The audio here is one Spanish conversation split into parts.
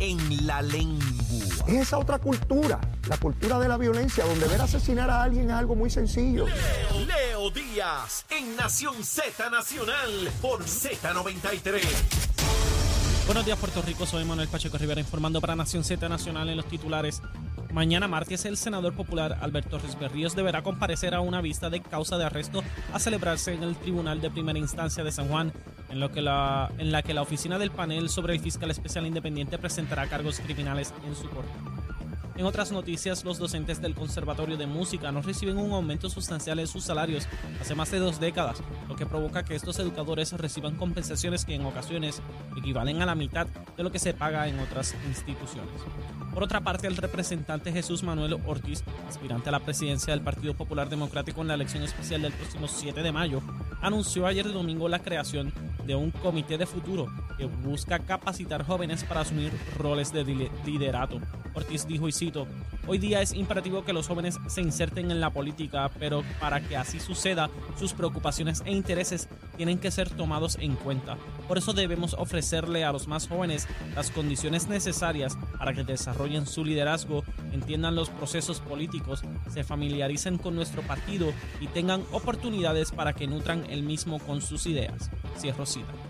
en la lengua. Es esa otra cultura, la cultura de la violencia, donde ver asesinar a alguien es algo muy sencillo. Leo, Leo Díaz en Nación Z Nacional por Z93. Buenos días, Puerto Rico. Soy Manuel Pacheco Rivera informando para Nación Z Nacional en los titulares. Mañana martes, el senador popular Alberto Torres Berríos deberá comparecer a una vista de causa de arresto a celebrarse en el Tribunal de Primera Instancia de San Juan, en, lo que la, en la que la oficina del panel sobre el fiscal especial independiente presentará cargos criminales en su corte. En otras noticias, los docentes del Conservatorio de Música no reciben un aumento sustancial en sus salarios hace más de dos décadas, lo que provoca que estos educadores reciban compensaciones que en ocasiones equivalen a la mitad de lo que se paga en otras instituciones. Por otra parte, el representante Jesús Manuel Ortiz, aspirante a la presidencia del Partido Popular Democrático en la elección especial del próximo 7 de mayo, anunció ayer domingo la creación de un comité de futuro que busca capacitar jóvenes para asumir roles de liderato. Ortiz dijo y hoy día es imperativo que los jóvenes se inserten en la política, pero para que así suceda, sus preocupaciones e intereses tienen que ser tomados en cuenta. Por eso debemos ofrecerle a los más jóvenes las condiciones necesarias para que desarrollen su liderazgo, entiendan los procesos políticos, se familiaricen con nuestro partido y tengan oportunidades para que nutran el mismo con sus ideas. Cierro cita.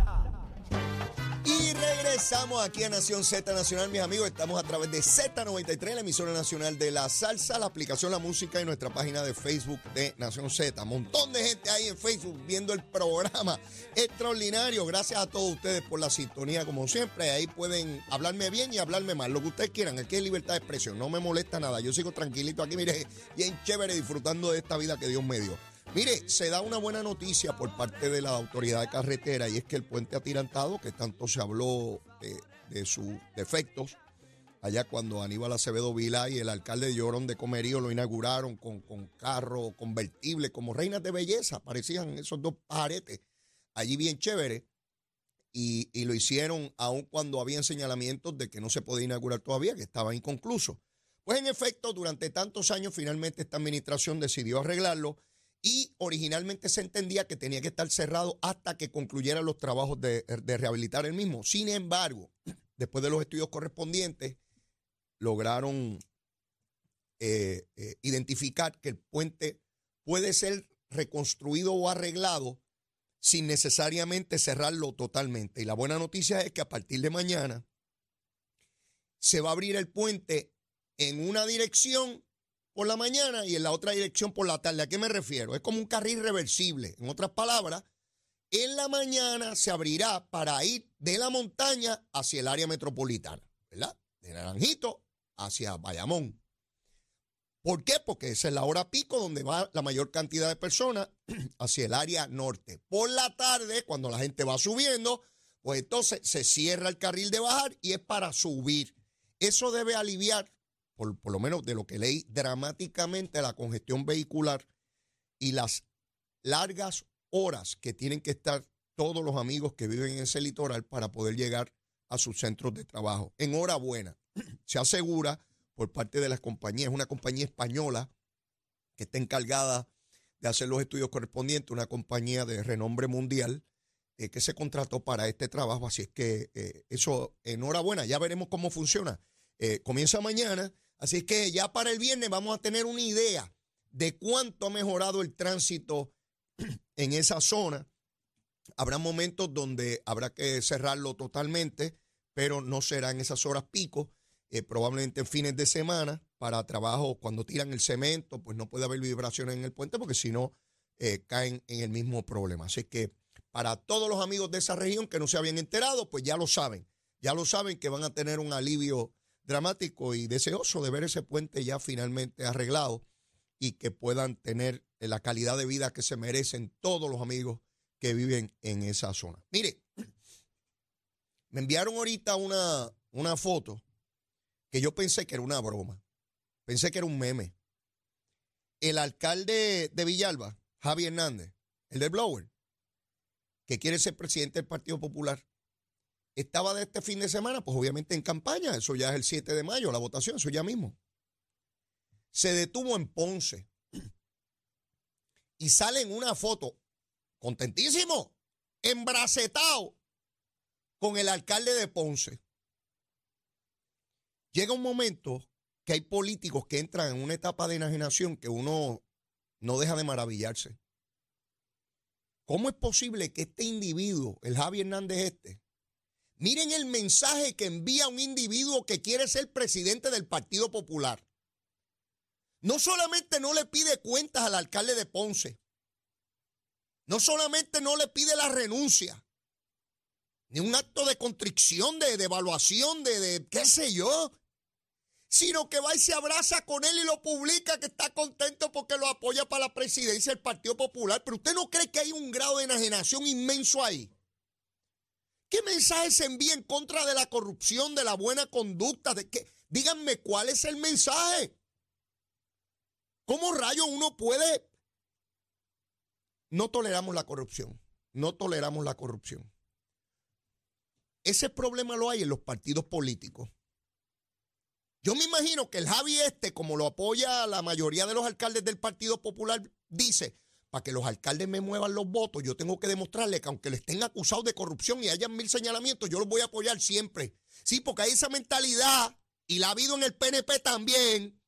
Regresamos aquí a Nación Z Nacional, mis amigos. Estamos a través de Z93, la emisora nacional de la salsa, la aplicación La Música y nuestra página de Facebook de Nación Z. Montón de gente ahí en Facebook viendo el programa. Extraordinario. Gracias a todos ustedes por la sintonía, como siempre. Ahí pueden hablarme bien y hablarme mal, lo que ustedes quieran. Aquí hay libertad de expresión, no me molesta nada. Yo sigo tranquilito aquí, mire, bien chévere, disfrutando de esta vida que Dios me dio. Mire, se da una buena noticia por parte de la autoridad de carretera y es que el puente atirantado, que tanto se habló de, de sus defectos, allá cuando Aníbal Acevedo Vila y el alcalde de Llorón de Comerío lo inauguraron con, con carro convertible, como reinas de belleza, parecían esos dos pajaretes, allí bien chévere, y, y lo hicieron aun cuando habían señalamientos de que no se podía inaugurar todavía, que estaba inconcluso. Pues en efecto, durante tantos años, finalmente esta administración decidió arreglarlo y originalmente se entendía que tenía que estar cerrado hasta que concluyeran los trabajos de, rehabilitar el mismo. Sin embargo, después de los estudios correspondientes, lograron eh, eh, identificar que el puente puede ser reconstruido o arreglado sin necesariamente cerrarlo totalmente. Y la buena noticia es que a partir de mañana se va a abrir el puente en una dirección por la mañana y en la otra dirección por la tarde. ¿A qué me refiero? Es como un carril reversible. En otras palabras, en la mañana se abrirá para ir de la montaña hacia el área metropolitana, ¿verdad? De Naranjito hacia Bayamón. ¿Por qué? Porque esa es la hora pico donde va la mayor cantidad de personas hacia el área norte. Por la tarde, cuando la gente va subiendo, pues entonces se cierra el carril de bajar y es para subir. Eso debe aliviar por, lo menos de lo que leí, dramáticamente la congestión vehicular y las largas horas que tienen que estar todos los amigos que viven en ese litoral para poder llegar a sus centros de trabajo. Enhorabuena, se asegura por parte de las compañías, una compañía española que está encargada de hacer los estudios correspondientes, una compañía de renombre mundial eh, que se contrató para este trabajo, así es que eh, eso, enhorabuena, ya veremos cómo funciona. Eh, comienza mañana, Así que ya para el viernes vamos a tener una idea de cuánto ha mejorado el tránsito en esa zona. Habrá momentos donde habrá que cerrarlo totalmente, pero no será en esas horas pico, eh, probablemente en fines de semana, para trabajo cuando tiran el cemento, pues no puede haber vibraciones en el puente porque si no eh, caen en el mismo problema. Así que para todos los amigos de esa región que no se habían enterado, pues ya lo saben, ya lo saben que van a tener un alivio dramático y deseoso de ver ese puente ya finalmente arreglado y que puedan tener la calidad de vida que se merecen todos los amigos que viven en esa zona. Mire, me enviaron ahorita una, una foto que yo pensé que era una broma. Pensé que era un meme. El alcalde de Villalba, Javi Hernández, el de Blower, que quiere ser presidente del Partido Popular, estaba de este fin de semana, pues obviamente en campaña, eso ya es el 7 de mayo, la votación, eso ya mismo. Se detuvo en Ponce y sale en una foto, contentísimo, embracetado con el alcalde de Ponce. Llega un momento que hay políticos que entran en una etapa de enajenación que uno no deja de maravillarse. ¿Cómo es posible que este individuo, el Javi Hernández este, miren el mensaje que envía un individuo que quiere ser presidente del Partido Popular? No solamente no le pide cuentas al alcalde de Ponce, no solamente no le pide la renuncia, ni un acto de contrición, de, evaluación, de, de qué sé yo, sino que va y se abraza con él y lo publica que está contento porque lo apoya para la presidencia del Partido Popular. Pero usted no cree que hay un grado de enajenación inmenso ahí. ¿Qué mensaje se envía en contra de la corrupción, de la buena conducta? De? Díganme cuál es el mensaje. ¿Cómo rayo uno puede? No toleramos la corrupción. No toleramos la corrupción. Ese problema lo hay en los partidos políticos. Yo me imagino que el Javi este, como lo apoya la mayoría de los alcaldes del Partido Popular, dice, para que los alcaldes me muevan los votos, yo tengo que demostrarle que aunque le estén acusados de corrupción y hayan mil señalamientos, yo los voy a apoyar siempre. Sí, porque hay esa mentalidad y la ha habido en el PNP también.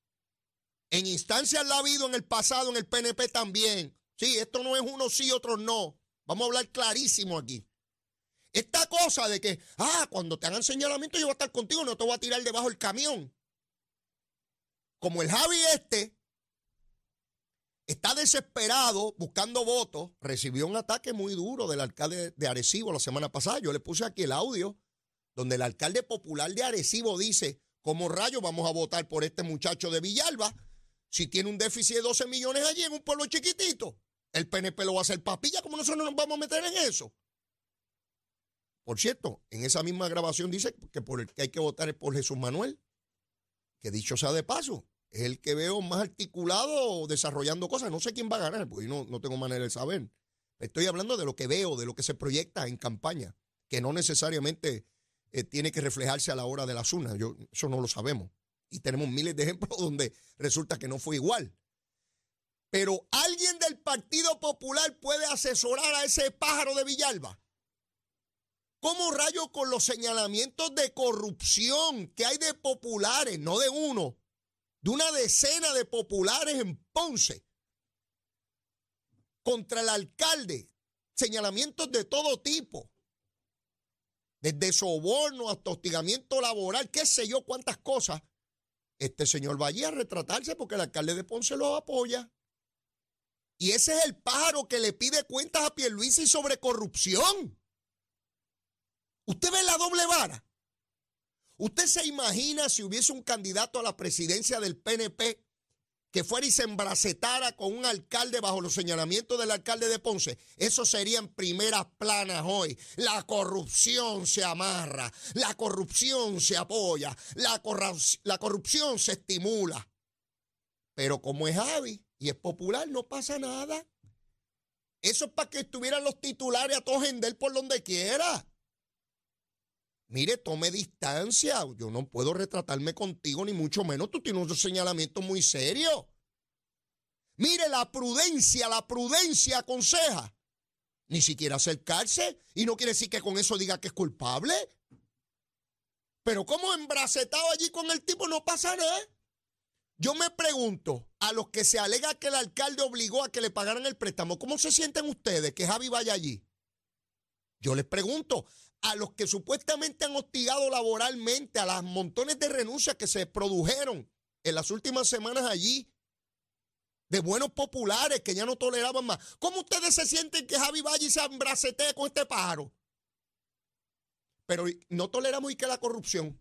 En instancias la ha habido en el pasado en el PNP también. Sí, esto no es uno sí, otro no. Vamos a hablar clarísimo aquí. Esta cosa de que, ah, cuando te hagan señalamiento yo voy a estar contigo, no te voy a tirar debajo del camión como el Javi este está desesperado buscando votos, recibió un ataque muy duro del alcalde de Arecibo la semana pasada. Yo le puse aquí el audio donde el alcalde popular de Arecibo dice, como rayo vamos a votar por este muchacho de Villalba si tiene un déficit de 12 millones allí en un pueblo chiquitito? El PNP lo va a hacer papilla, ¿cómo nosotros nos vamos a meter en eso? Por cierto, en esa misma grabación dice que por el que hay que votar es por Jesús Manuel, que dicho sea de paso, es el que veo más articulado desarrollando cosas. No sé quién va a ganar, porque no, no tengo manera de saber. Estoy hablando de lo que veo, de lo que se proyecta en campaña, que no necesariamente eh, tiene que reflejarse a la hora de la urnas. Yo, eso no lo sabemos. Y tenemos miles de ejemplos donde resulta que no fue igual. Pero alguien del Partido Popular puede asesorar a ese pájaro de Villalba. ¿Cómo rayo con los señalamientos de corrupción que hay de populares, no de uno, de una decena de populares en Ponce contra el alcalde, señalamientos de todo tipo, desde soborno hasta hostigamiento laboral, qué sé yo, cuántas cosas. Este señor vaya a retratarse porque el alcalde de Ponce lo apoya. Y ese es el pájaro que le pide cuentas a Pierluisi sobre corrupción. ¿Usted ve la doble vara? ¿Usted se imagina si hubiese un candidato a la presidencia del PNP que fuera y se embracetara con un alcalde bajo los señalamientos del alcalde de Ponce? Eso serían primeras planas hoy. La corrupción se amarra, la corrupción se apoya, la, corrupción se estimula. Pero como es Javi y es popular, no pasa nada. Eso es para que estuvieran los titulares a todo él por donde quiera. Mire, tome distancia. Yo no puedo retratarme contigo, ni mucho menos. Tú tienes un señalamiento muy serio. Mire, la prudencia, la prudencia aconseja. Ni siquiera acercarse. Y no quiere decir que con eso diga que es culpable. Pero como embracetado allí con el tipo no pasa. Yo me pregunto, a los que se alega que el alcalde obligó a que le pagaran el préstamo, ¿cómo se sienten ustedes que Javi vaya allí? Yo les pregunto, a los que supuestamente han hostigado laboralmente, a las montones de renuncias que se produjeron en las últimas semanas allí, de buenos populares que ya no toleraban más. ¿Cómo ustedes se sienten que Javi Valle se embracetee con este pájaro? Pero no toleramos y que la corrupción.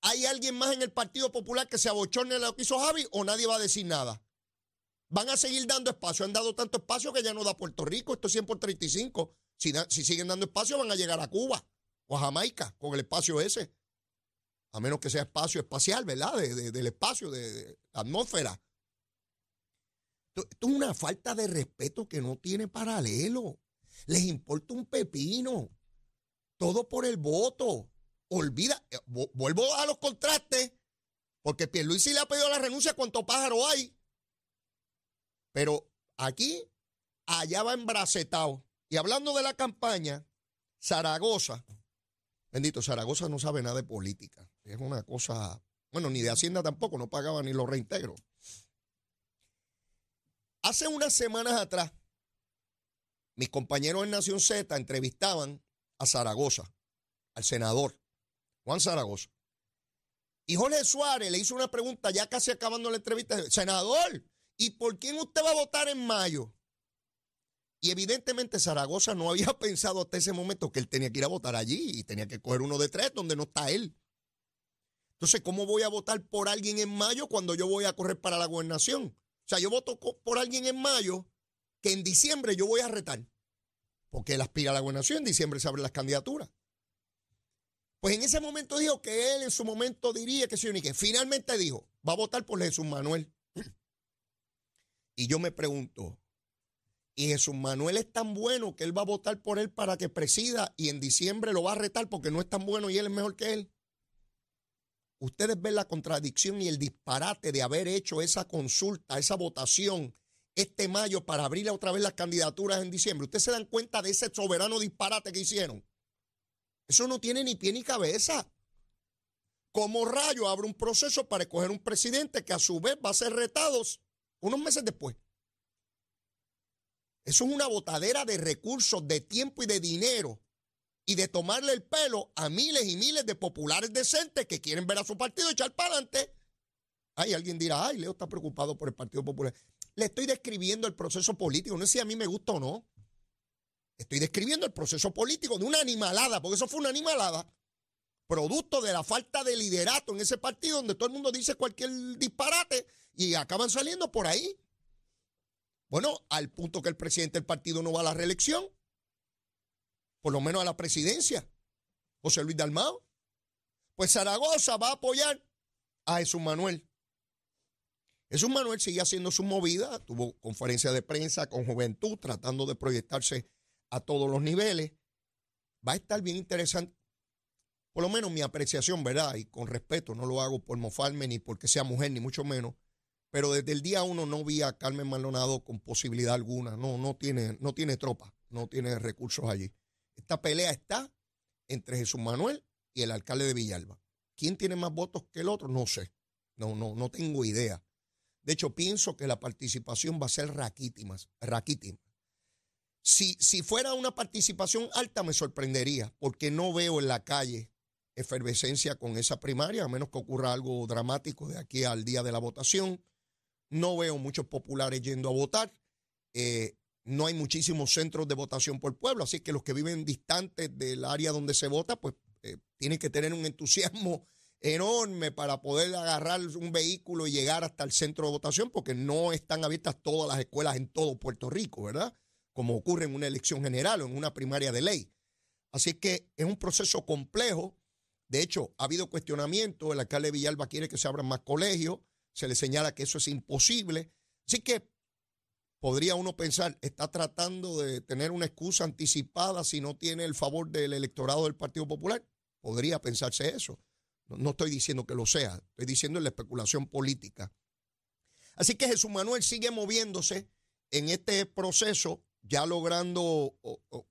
¿Hay alguien más en el Partido Popular que se abochorne lo que hizo Javi o nadie va a decir nada? Van a seguir dando espacio. Han dado tanto espacio que ya no da Puerto Rico. Esto es 100 por 35. Si, siguen dando espacio, van a llegar a Cuba o a Jamaica con el espacio ese. A menos que sea espacio espacial, ¿verdad? del espacio, de, la atmósfera. Esto es una falta de respeto que no tiene paralelo. Les importa un pepino. Todo por el voto. Olvida, eh, vu- vuelvo a los contrastes, porque Pierluisi le ha pedido la renuncia cuánto pájaro hay. Pero aquí, allá va embracetado. Y hablando de la campaña, Zaragoza, bendito, Zaragoza no sabe nada de política. Es una cosa, bueno, ni de Hacienda tampoco, no pagaba ni los reintegros. Hace unas semanas atrás, mis compañeros en Nación Z entrevistaban a Zaragoza, al senador Juan Zaragoza. Y Jorge Suárez le hizo una pregunta ya casi acabando la entrevista. Senador, ¿y por quién usted va a votar en mayo? Y evidentemente Zaragoza no había pensado hasta ese momento que él tenía que ir a votar allí y tenía que coger uno de tres donde no está él. Entonces, ¿cómo voy a votar por alguien en mayo cuando yo voy a correr para la gobernación? O sea, yo voto por alguien en mayo que en diciembre yo voy a retar. Porque él aspira a la gobernación, en diciembre se abren las candidaturas. Pues en ese momento dijo que él en su momento diría que sí ni que. Finalmente dijo, va a votar por Jesús Manuel. Y yo me pregunto, ¿y Jesús Manuel es tan bueno que él va a votar por él para que presida y en diciembre lo va a retar porque no es tan bueno y él es mejor que él? Ustedes ven la contradicción y el disparate de haber hecho esa consulta, esa votación este mayo para abrir otra vez las candidaturas en diciembre. Ustedes se dan cuenta de ese soberano disparate que hicieron. Eso no tiene ni pie ni cabeza. Como rayo abre un proceso para escoger un presidente que a su vez va a ser retado unos meses después. Eso es una botadera de recursos, de tiempo y de dinero. Y de tomarle el pelo a miles y miles de populares decentes que quieren ver a su partido echar para adelante. Ay, alguien dirá, ay, Leo está preocupado por el Partido Popular. Le estoy describiendo el proceso político, no sé si a mí me gusta o no. Estoy describiendo el proceso político de una animalada, porque eso fue una animalada, producto de la falta de liderato en ese partido donde todo el mundo dice cualquier disparate y acaban saliendo por ahí. Bueno, al punto que el presidente del partido no va a la reelección, por lo menos a la presidencia, José Luis Dalmao. Pues Zaragoza va a apoyar a Jesús Manuel. Jesús Manuel sigue haciendo su movida, tuvo conferencia de prensa con juventud, tratando de proyectarse a todos los niveles. Va a estar bien interesante. Por lo menos mi apreciación, ¿verdad? Y con respeto, no lo hago por mofarme ni porque sea mujer, ni mucho menos. Pero desde el día uno no vi a Carmen Maldonado con posibilidad alguna. No, no tiene, no tiene tropa, no tiene recursos allí. Esta pelea está entre Jesús Manuel y el alcalde de Villalba. ¿Quién tiene más votos que el otro? No sé. No, no, no tengo idea. De hecho, pienso que la participación va a ser raquítima. raquítima. Si, si fuera una participación alta, me sorprendería, porque no veo en la calle efervescencia con esa primaria, a menos que ocurra algo dramático de aquí al día de la votación. No veo muchos populares yendo a votar. Eh, no hay muchísimos centros de votación por pueblo, así que los que viven distantes del área donde se vota, pues eh, tienen que tener un entusiasmo enorme para poder agarrar un vehículo y llegar hasta el centro de votación, porque no están abiertas todas las escuelas en todo Puerto Rico, ¿verdad? Como ocurre en una elección general o en una primaria de ley. Así que es un proceso complejo. De hecho, ha habido cuestionamiento. El alcalde de Villalba quiere que se abran más colegios. Se le señala que eso es imposible. Así que podría uno pensar, está tratando de tener una excusa anticipada si no tiene el favor del electorado del Partido Popular. Podría pensarse eso. No, estoy diciendo que lo sea, estoy diciendo en la especulación política. Así que Jesús Manuel sigue moviéndose en este proceso, ya logrando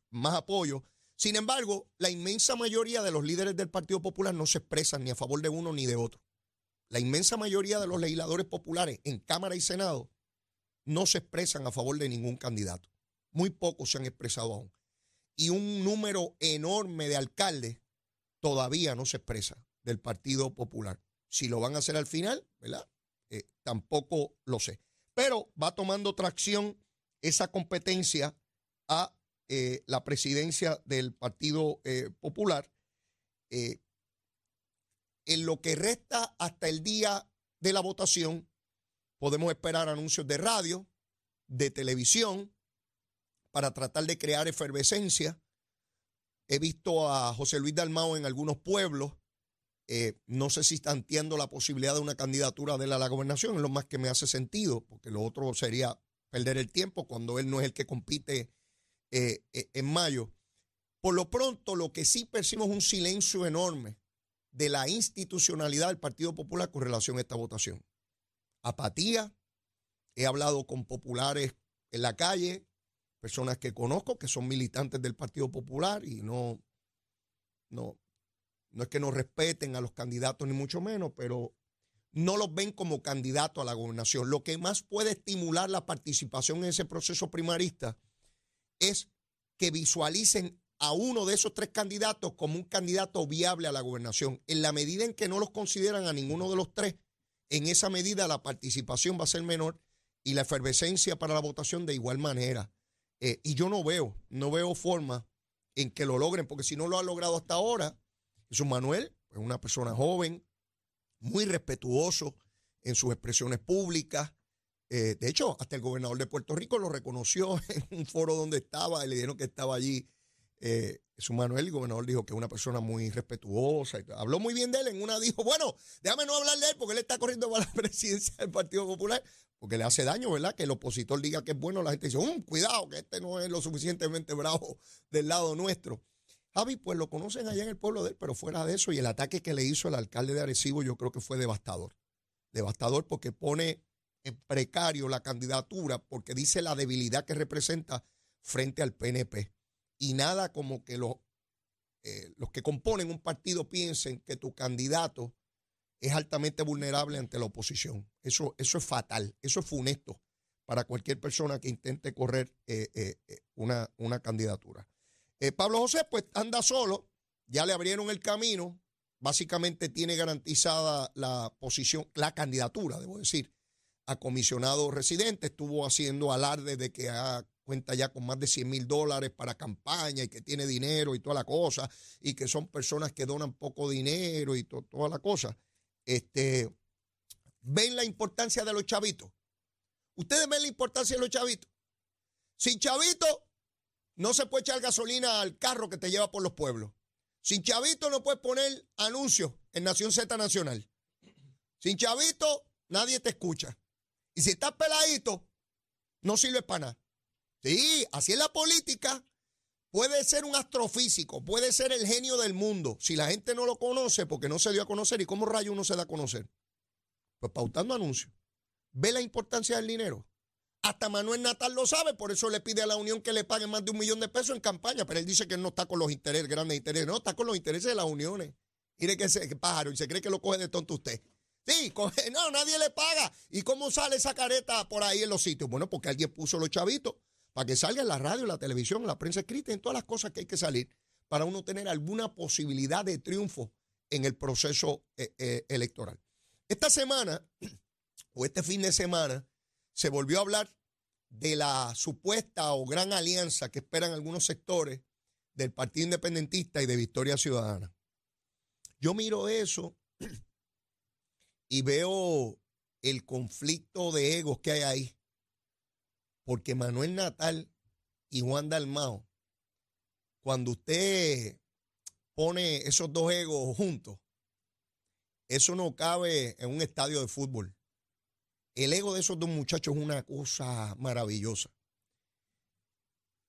más apoyo. Sin embargo, la inmensa mayoría de los líderes del Partido Popular no se expresan ni a favor de uno ni de otro. La inmensa mayoría de los legisladores populares en Cámara y Senado no se expresan a favor de ningún candidato. Muy pocos se han expresado aún. Y un número enorme de alcaldes todavía no se expresa del Partido Popular. Si lo van a hacer al final, ¿verdad? Eh, tampoco lo sé. Pero va tomando tracción esa competencia a eh, la presidencia del Partido eh, Popular. En lo que resta hasta el día de la votación, podemos esperar anuncios de radio, de televisión, para tratar de crear efervescencia. He visto a José Luis Dalmao en algunos pueblos. Eh, no sé si tanteando la posibilidad de una candidatura de él a la gobernación, es lo más que me hace sentido, porque lo otro sería perder el tiempo cuando él no es el que compite eh, eh, en mayo. Por lo pronto, lo que sí percibimos es un silencio enorme de la institucionalidad del Partido Popular con relación a esta votación. Apatía. He hablado con populares en la calle, personas que conozco que son militantes del Partido Popular y no, no, no es que no respeten a los candidatos ni mucho menos, pero no los ven como candidatos a la gobernación. Lo que más puede estimular la participación en ese proceso primarista es que visualicen a uno de esos tres candidatos como un candidato viable a la gobernación. En la medida en que no los consideran a ninguno de los tres, en esa medida la participación va a ser menor y la efervescencia para la votación de igual manera. Eh, y yo no veo, no veo forma en que lo logren, porque si no lo ha logrado hasta ahora, Jesús Manuel es una persona joven, muy respetuoso en sus expresiones públicas. Eh, de hecho, hasta el gobernador de Puerto Rico lo reconoció en un foro donde estaba le dijeron que estaba allí. Eh, su Manuel, el gobernador, dijo que es una persona muy respetuosa. Y habló muy bien de él. En una dijo, bueno, déjame no hablar de él porque él está corriendo para la presidencia del Partido Popular. Porque le hace daño, ¿verdad? Que el opositor diga que es bueno. La gente dice, um, cuidado, que este no es lo suficientemente bravo del lado nuestro. Javi, pues lo conocen allá en el pueblo de él, pero fuera de eso, y el ataque que le hizo el alcalde de Arecibo, yo creo que fue devastador. Devastador porque pone en precario la candidatura, porque dice la debilidad que representa frente al PNP. Y nada como que los, eh, los que componen un partido piensen que tu candidato es altamente vulnerable ante la oposición. Eso, eso es fatal, eso es funesto para cualquier persona que intente correr eh, eh, una, una candidatura. Pablo José, pues anda solo, ya le abrieron el camino, básicamente tiene garantizada la posición, la candidatura, debo decir, a comisionado residente. Estuvo haciendo alarde de que cuenta ya con más de 100 mil dólares para campaña y que tiene dinero y toda la cosa, y que son personas que donan poco dinero y toda la cosa. Este, ¿Ven la importancia de los chavitos? ¿Ustedes ven la importancia de los chavitos? Sin chavitos, no se puede echar gasolina al carro que te lleva por los pueblos. Sin chavito no puedes poner anuncios en Nación Z Nacional. Sin chavito nadie te escucha. Y si estás peladito, no sirve para nada. Sí, así es la política. Puede ser un astrofísico, puede ser el genio del mundo. Si la gente no lo conoce, porque no se dio a conocer, ¿y cómo rayo uno se da a conocer? Pues pautando anuncios. ¿Ve la importancia del dinero? Hasta Manuel Natal lo sabe, por eso le pide a la Unión que le pague más de un millón de pesos en campaña, pero él dice que no está con los intereses, grandes intereses, no, está con los intereses de las uniones. Mire que, ese pájaro y se cree que lo coge de tonto usted. Sí, no, nadie le paga. ¿Y cómo sale esa careta por ahí en los sitios? Bueno, porque alguien puso los chavitos para que salga en la radio, en la televisión, en la prensa escrita, en todas las cosas que hay que salir para uno tener alguna posibilidad de triunfo en el proceso eh, eh, electoral. Esta semana, o este fin de semana, se volvió a hablar de la supuesta o gran alianza que esperan algunos sectores del Partido Independentista y de Victoria Ciudadana. Yo miro eso y veo el conflicto de egos que hay ahí, porque Manuel Natal y Juan Dalmao, cuando usted pone esos dos egos juntos, eso no cabe en un estadio de fútbol. El ego de esos dos muchachos es una cosa maravillosa.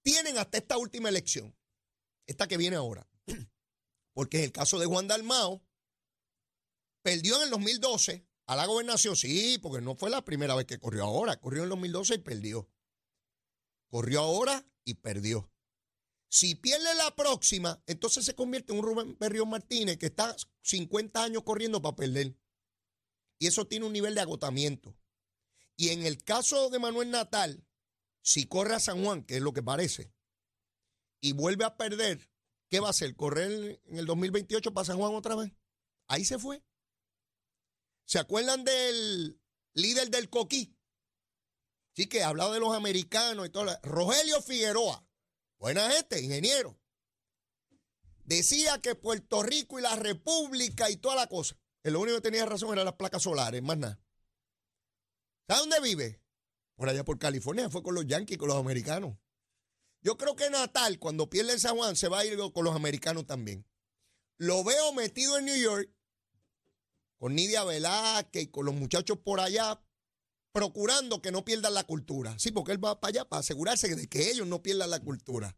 Tienen hasta esta última elección, esta que viene ahora, porque en el caso de Juan Dalmao, perdió en el 2012 a la gobernación, sí, porque no fue la primera vez que corrió ahora, corrió en el 2012 y perdió. Corrió ahora y perdió. Si pierde la próxima, entonces se convierte en un Rubén Berrión Martínez que está 50 años corriendo para perder. Y eso tiene un nivel de agotamiento. Y en el caso de Manuel Natal, si corre a San Juan, que es lo que parece, y vuelve a perder, ¿qué va a hacer? ¿Correr en el 2028 para San Juan otra vez? Ahí se fue. ¿Se acuerdan del líder del Coquí? Sí, que hablado de los americanos y todo. Rogelio Figueroa, buena gente, ingeniero. Decía que Puerto Rico y la República y toda la cosa. El lo único que tenía razón era las placas solares, más nada. ¿Sabe dónde vive? Por allá por California, fue con los Yankees, con los americanos. Yo creo que Natal, cuando pierde el San Juan, se va a ir con los americanos también. Lo veo metido en New York con Nidia Velázquez y con los muchachos por allá, procurando que no pierdan la cultura. Sí, porque él va para allá para asegurarse de que ellos no pierdan la cultura.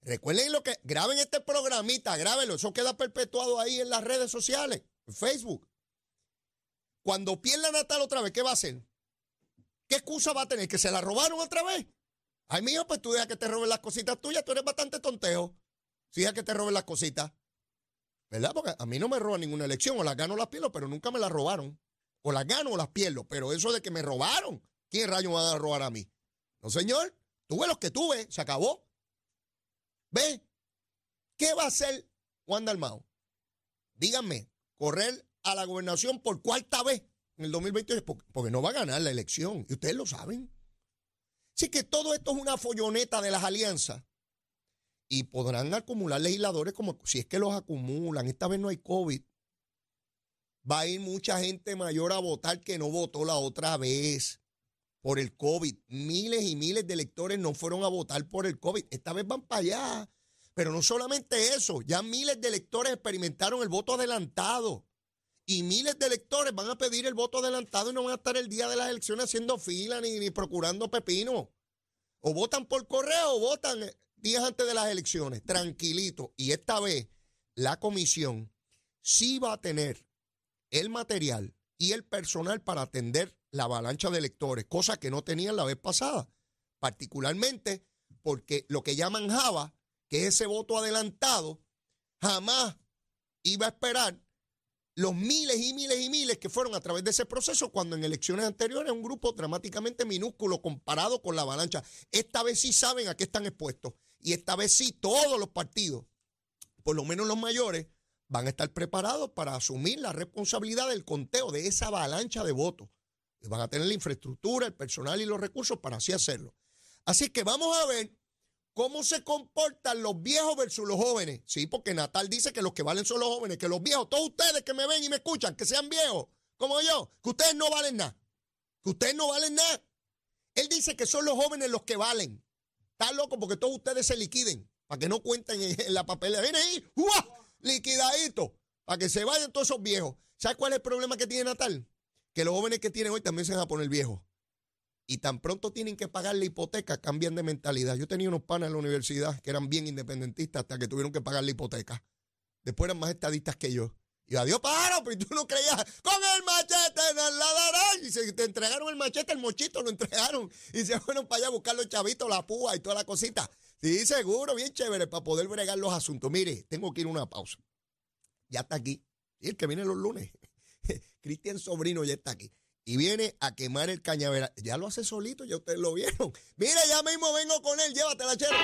Recuerden lo que, graben este programita, grábenlo, eso queda perpetuado ahí en las redes sociales, en Facebook. Cuando pierda Natal otra vez, ¿qué va a hacer? ¿Qué excusa va a tener? ¿Que se la robaron otra vez? Ay, mío, pues tú dejas que te roben las cositas tuyas, tú eres bastante tonteo. Si dejas que te roben las cositas. ¿Verdad? Porque a mí no me roban ninguna elección, o las gano las pierdo, pero nunca me las robaron. O las gano o las pierdo, pero eso de que me robaron, ¿quién rayo va a robar a mí? No, señor, tuve los que tuve, se acabó. ¿Ve? ¿Qué va a hacer Juan Dalmao? Díganme, correr a la gobernación por cuarta vez en el 2028, porque no va a ganar la elección, y ustedes lo saben. Así que todo esto es una folloneta de las alianzas. Y podrán acumular legisladores como si es que los acumulan. Esta vez no hay COVID. Va a ir mucha gente mayor a votar que no votó la otra vez por el COVID. Miles y miles de electores no fueron a votar por el COVID. Esta vez van para allá. Pero no solamente eso, ya miles de electores experimentaron el voto adelantado. Y miles de electores van a pedir el voto adelantado y no van a estar el día de las elecciones haciendo fila ni, ni procurando pepino. O votan por correo o votan días antes de las elecciones, tranquilito. Y esta vez la comisión sí va a tener el material y el personal para atender la avalancha de electores, cosa que no tenían la vez pasada, particularmente porque lo que llaman Java, que es ese voto adelantado, jamás iba a esperar los miles y miles y miles que fueron a través de ese proceso cuando en elecciones anteriores un grupo dramáticamente minúsculo comparado con la avalancha. Esta vez sí saben a qué están expuestos y esta vez sí todos los partidos, por lo menos los mayores, van a estar preparados para asumir la responsabilidad del conteo de esa avalancha de votos. Y van a tener la infraestructura, el personal y los recursos para así hacerlo. Así que vamos a ver cómo se comportan los viejos versus los jóvenes. Sí, porque Natal dice que los que valen son los jóvenes, que los viejos, todos ustedes que me ven y me escuchan, que sean viejos, como yo, que ustedes no valen nada. Que ustedes no valen nada. Él dice que son los jóvenes los que valen. Está loco porque todos ustedes se liquiden, para que no cuenten en, la papelera. Viene ahí, ¡uah! Liquidadito, para que se vayan todos esos viejos. ¿Sabes cuál es el problema que tiene Natal? Que los jóvenes que tienen hoy también se van a poner viejos. Y tan pronto tienen que pagar la hipoteca, cambian de mentalidad. Yo tenía unos panas en la universidad que eran bien independentistas hasta que tuvieron que pagar la hipoteca. Después eran más estadistas que yo. Y adiós, paro, pero tú no creías, con el machete nos la darán. Y se te entregaron el machete, el mochito lo entregaron. Y se fueron para allá a buscar los chavitos, la púa y toda la cosita. Sí, seguro, bien chévere, para poder bregar los asuntos. Mire, tengo que ir a una pausa. Ya está aquí. Y el que viene los lunes. Cristian Sobrino ya está aquí. Y viene a quemar el cañaveral. Ya lo hace solito, ya ustedes lo vieron. Mire, ya mismo vengo con él, llévatela, chero.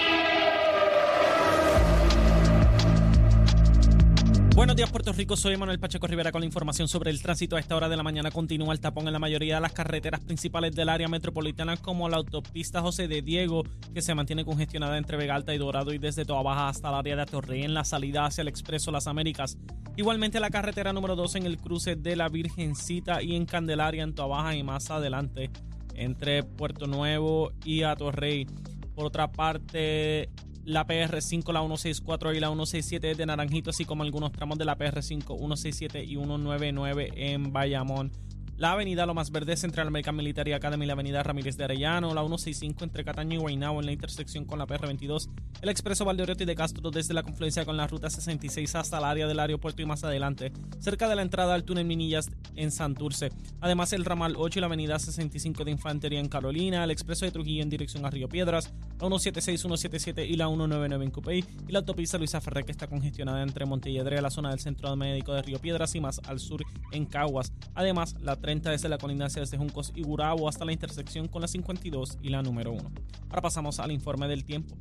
Buenos días, Puerto Rico. Soy Manuel Pacheco Rivera con la información sobre el tránsito. A esta hora de la mañana continúa el tapón en la mayoría de las carreteras principales del área metropolitana, como la autopista José de Diego, que se mantiene congestionada entre Vega Alta y Dorado y desde Toa Baja hasta el área de Atorrey en la salida hacia el Expreso Las Américas. Igualmente la carretera número 2 en el cruce de la Virgencita y en Candelaria en Toa Baja y más adelante entre Puerto Nuevo y Atorrey. Por otra parte, la PR5, la 164 y la 167 de Naranjito, así como algunos tramos de la PR5, 167 y 199 en Bayamón la avenida Lomas Verde, Central American Military Academy, la avenida Ramírez de Arellano, la 165 entre Cataño y Guaynabo en la intersección con la PR22, el expreso Valdeoriotti de Castro desde la confluencia con la ruta 66 hasta el área del aeropuerto y más adelante, cerca de la entrada al túnel Minillas en Santurce. Además, el ramal 8 y la avenida 65 de Infantería en Carolina, el expreso de Trujillo en dirección a Río Piedras, la 176, 177 y la 199 en Cupey y la autopista Luisa Ferrer que está congestionada entre Montelledre, la zona del centro médico de Río Piedras y más al sur en Caguas. Además, la 30 desde la colindancia desde Juncos y Gurabo hasta la intersección con la 52 y la número 1. Ahora pasamos al informe del tiempo.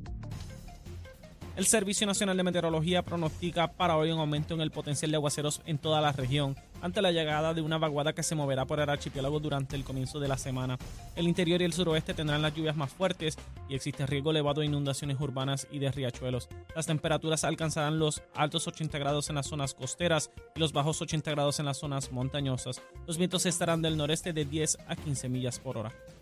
El Servicio Nacional de Meteorología pronostica para hoy un aumento en el potencial de aguaceros en toda la región ante la llegada de una vaguada que se moverá por el archipiélago durante el comienzo de la semana. El interior y el suroeste tendrán las lluvias más fuertes y existe riesgo elevado de inundaciones urbanas y de riachuelos. Las temperaturas alcanzarán los altos 80 grados en las zonas costeras y los bajos 80 grados en las zonas montañosas. Los vientos estarán del noreste de 10 a 15 millas por hora.